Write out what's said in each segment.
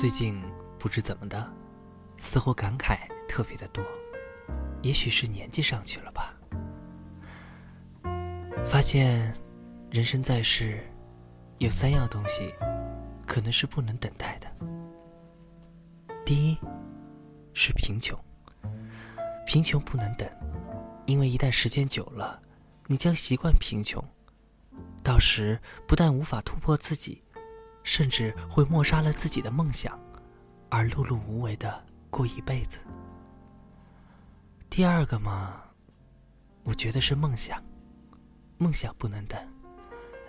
最近不知怎么的，似乎感慨特别的多，也许是年纪上去了吧。发现，人生在世，有三样东西，可能是不能等待的。第一，是贫穷。贫穷不能等，因为一旦时间久了，你将习惯贫穷，到时不但无法突破自己。甚至会抹杀了自己的梦想，而碌碌无为的过一辈子。第二个嘛，我觉得是梦想，梦想不能等，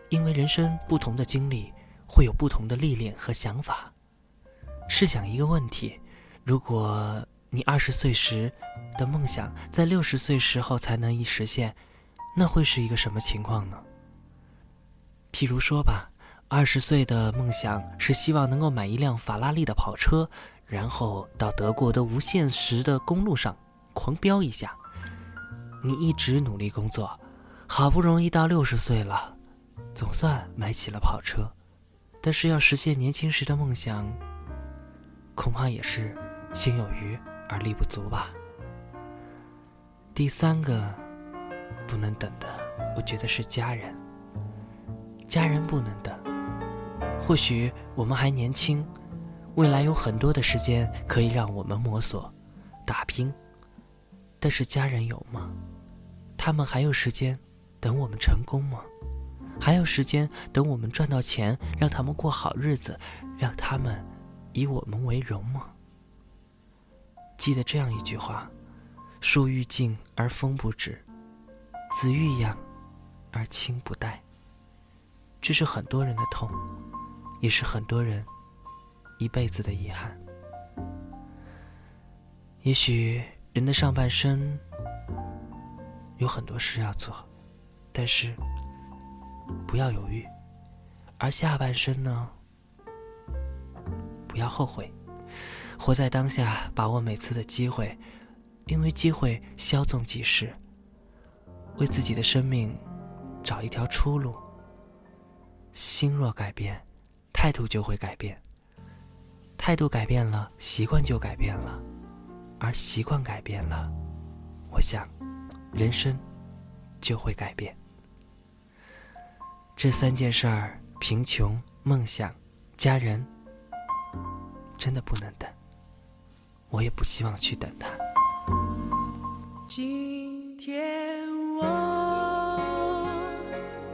因为人生不同的经历会有不同的历练和想法。试想一个问题：如果你二十岁时的梦想在六十岁时候才能一实现，那会是一个什么情况呢？譬如说吧。二十岁的梦想是希望能够买一辆法拉利的跑车，然后到德国的无限时的公路上狂飙一下。你一直努力工作，好不容易到六十岁了，总算买起了跑车，但是要实现年轻时的梦想，恐怕也是心有余而力不足吧。第三个不能等的，我觉得是家人，家人不能等。或许我们还年轻，未来有很多的时间可以让我们摸索、打拼。但是家人有吗？他们还有时间等我们成功吗？还有时间等我们赚到钱，让他们过好日子，让他们以我们为荣吗？记得这样一句话：“树欲静而风不止，子欲养而亲不待。”这是很多人的痛。也是很多人一辈子的遗憾。也许人的上半生有很多事要做，但是不要犹豫；而下半生呢，不要后悔，活在当下，把握每次的机会，因为机会稍纵即逝。为自己的生命找一条出路。心若改变。态度就会改变，态度改变了，习惯就改变了，而习惯改变了，我想，人生就会改变。这三件事儿：贫穷、梦想、家人，真的不能等。我也不希望去等他。今天。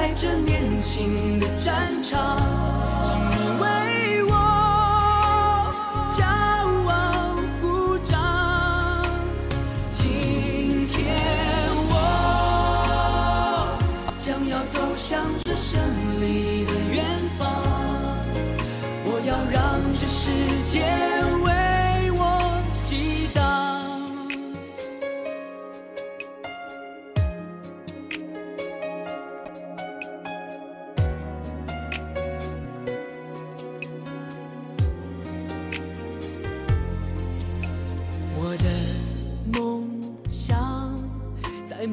在这年轻的战场，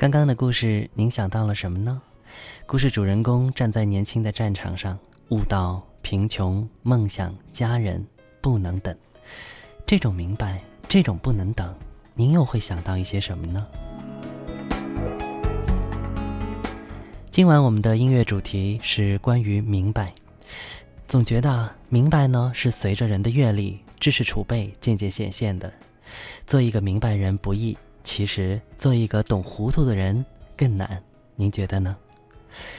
刚刚的故事，您想到了什么呢？故事主人公站在年轻的战场上，悟到贫穷、梦想、家人不能等。这种明白，这种不能等，您又会想到一些什么呢？今晚我们的音乐主题是关于明白。总觉得明白呢是随着人的阅历、知识储备渐渐显现的。做一个明白人不易，其实做一个懂糊涂的人更难。您觉得呢？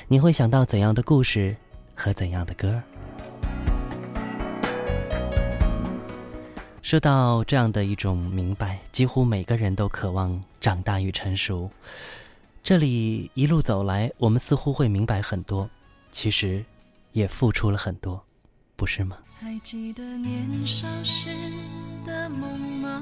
你会想到怎样的故事和怎样的歌？说到这样的一种明白，几乎每个人都渴望长大与成熟。这里一路走来，我们似乎会明白很多，其实也付出了很多，不是吗？还记得年少时的梦吗？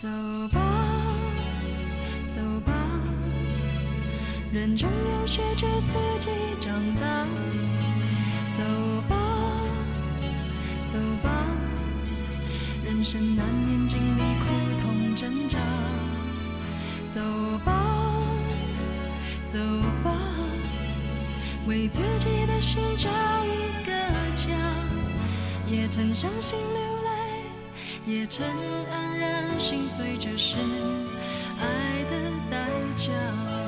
走吧，走吧，人总要学着自己长大。走吧，走吧，人生难免经历苦痛挣扎。走吧，走吧，为自己的心找一个家。也曾伤心流，也曾黯然心碎，这是爱的代价。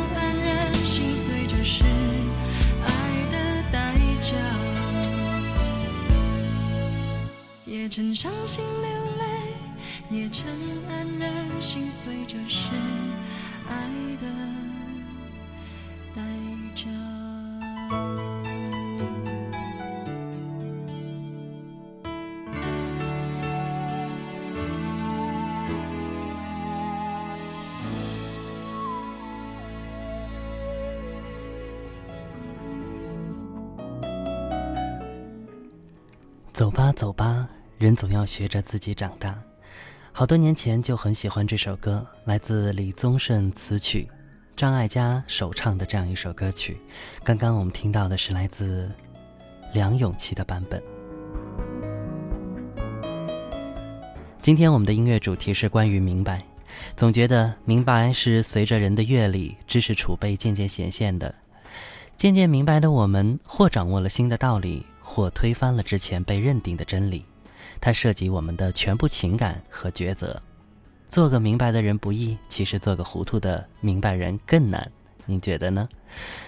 也曾伤心流泪，也曾黯然心碎，这是爱的代价。走吧，走吧，人总要学着自己长大。好多年前就很喜欢这首歌，来自李宗盛词曲，张艾嘉首唱的这样一首歌曲。刚刚我们听到的是来自梁咏琪的版本。今天我们的音乐主题是关于明白，总觉得明白是随着人的阅历、知识储备渐渐显现的。渐渐明白的我们，或掌握了新的道理，或推翻了之前被认定的真理。它涉及我们的全部情感和抉择。做个明白的人不易，其实做个糊涂的明白人更难。你觉得呢？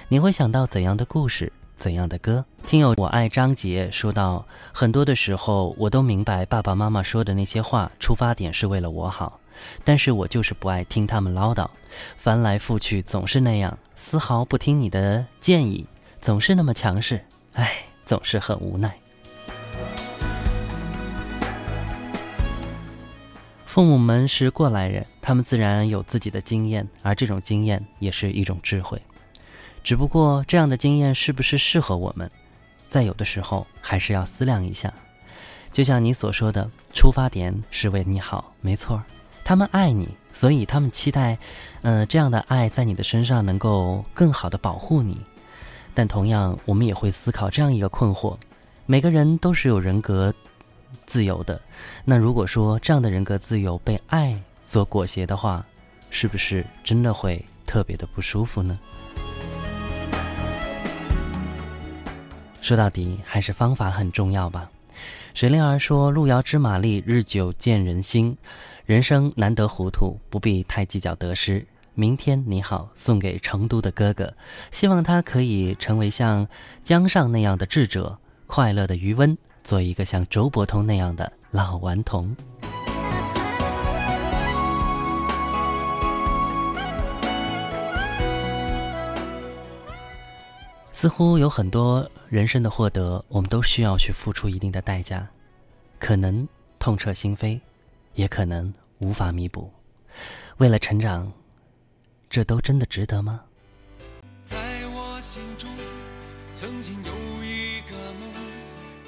你会想到怎样的故事，怎样的歌？听友我爱张杰说到，很多的时候我都明白爸爸妈妈说的那些话，出发点是为了我好，但是我就是不爱听他们唠叨，翻来覆去总是那样，丝毫不听你的建议，总是那么强势，唉，总是很无奈。父母们是过来人，他们自然有自己的经验，而这种经验也是一种智慧。只不过这样的经验是不是适合我们，在有的时候还是要思量一下。就像你所说的，出发点是为你好，没错。他们爱你，所以他们期待，呃，这样的爱在你的身上能够更好的保护你。但同样，我们也会思考这样一个困惑：每个人都是有人格自由的。那如果说这样的人格自由被爱所裹挟的话，是不是真的会特别的不舒服呢？说到底，还是方法很重要吧。水灵儿说：“路遥知马力，日久见人心。人生难得糊涂，不必太计较得失。明天你好，送给成都的哥哥，希望他可以成为像江上那样的智者，快乐的余温，做一个像周伯通那样的老顽童。”似乎有很多人生的获得，我们都需要去付出一定的代价，可能痛彻心扉，也可能无法弥补。为了成长，这都真的值得吗？在我心中，曾经，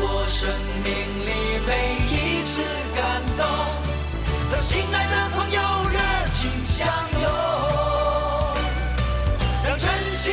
我生命里每一次感动，和心爱的朋友热情相拥，让真心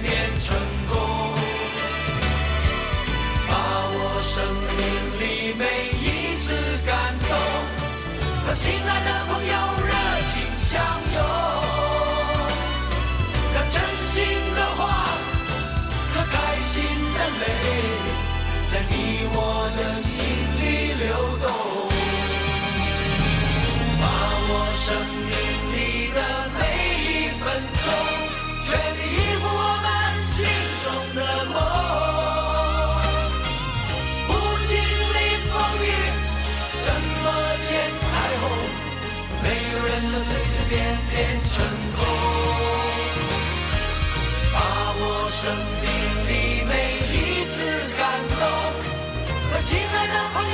亲爱的朋友热情相拥，让真心的话和开心的泪，在你我的心里流动。把握生命变变成功。把握生命里每一次感动，和心爱的朋友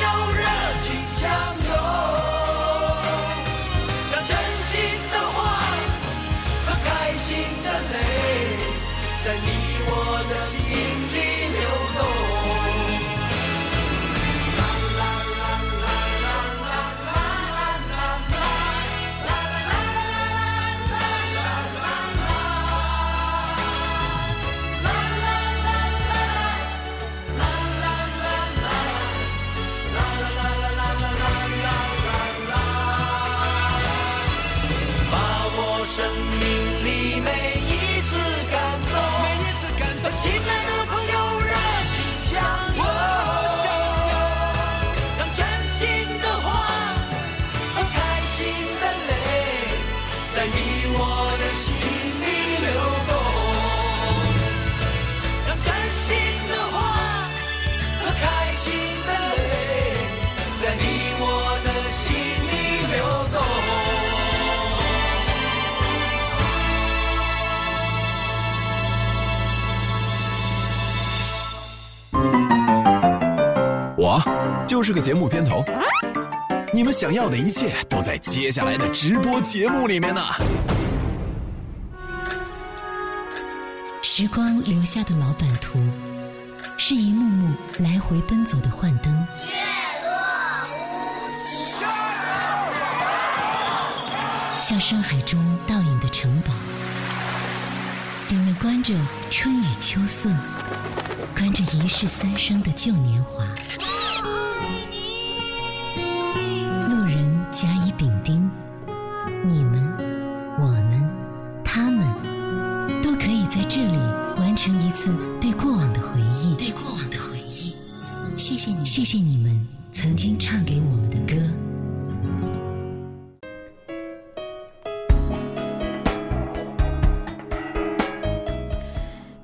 就是个节目片头，你们想要的一切都在接下来的直播节目里面呢。时光留下的老版图，是一幕幕来回奔走的幻灯。像深海中倒影的城堡，里面关着春雨秋色，关着一世三生的旧年华。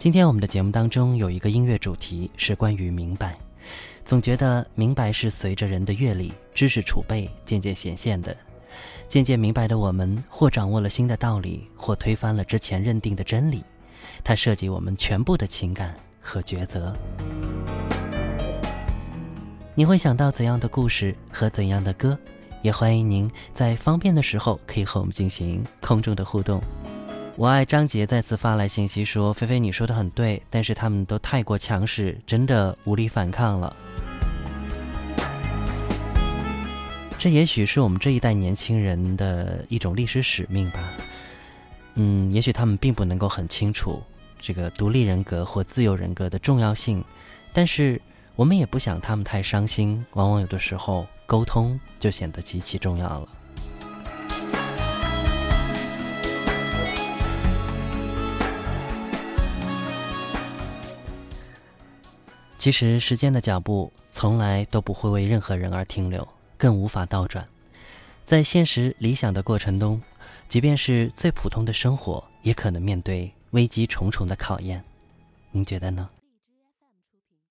今天我们的节目当中有一个音乐主题是关于明白，总觉得明白是随着人的阅历、知识储备渐渐显现的。渐渐明白的我们，或掌握了新的道理，或推翻了之前认定的真理。它涉及我们全部的情感和抉择。你会想到怎样的故事和怎样的歌？也欢迎您在方便的时候可以和我们进行空中的互动。我爱张杰再次发来信息说：“菲菲，你说的很对，但是他们都太过强势，真的无力反抗了。”这也许是我们这一代年轻人的一种历史使命吧。嗯，也许他们并不能够很清楚这个独立人格或自由人格的重要性，但是我们也不想他们太伤心。往往有的时候，沟通就显得极其重要了。其实，时间的脚步从来都不会为任何人而停留，更无法倒转。在现实理想的过程中，即便是最普通的生活，也可能面对危机重重的考验。您觉得呢？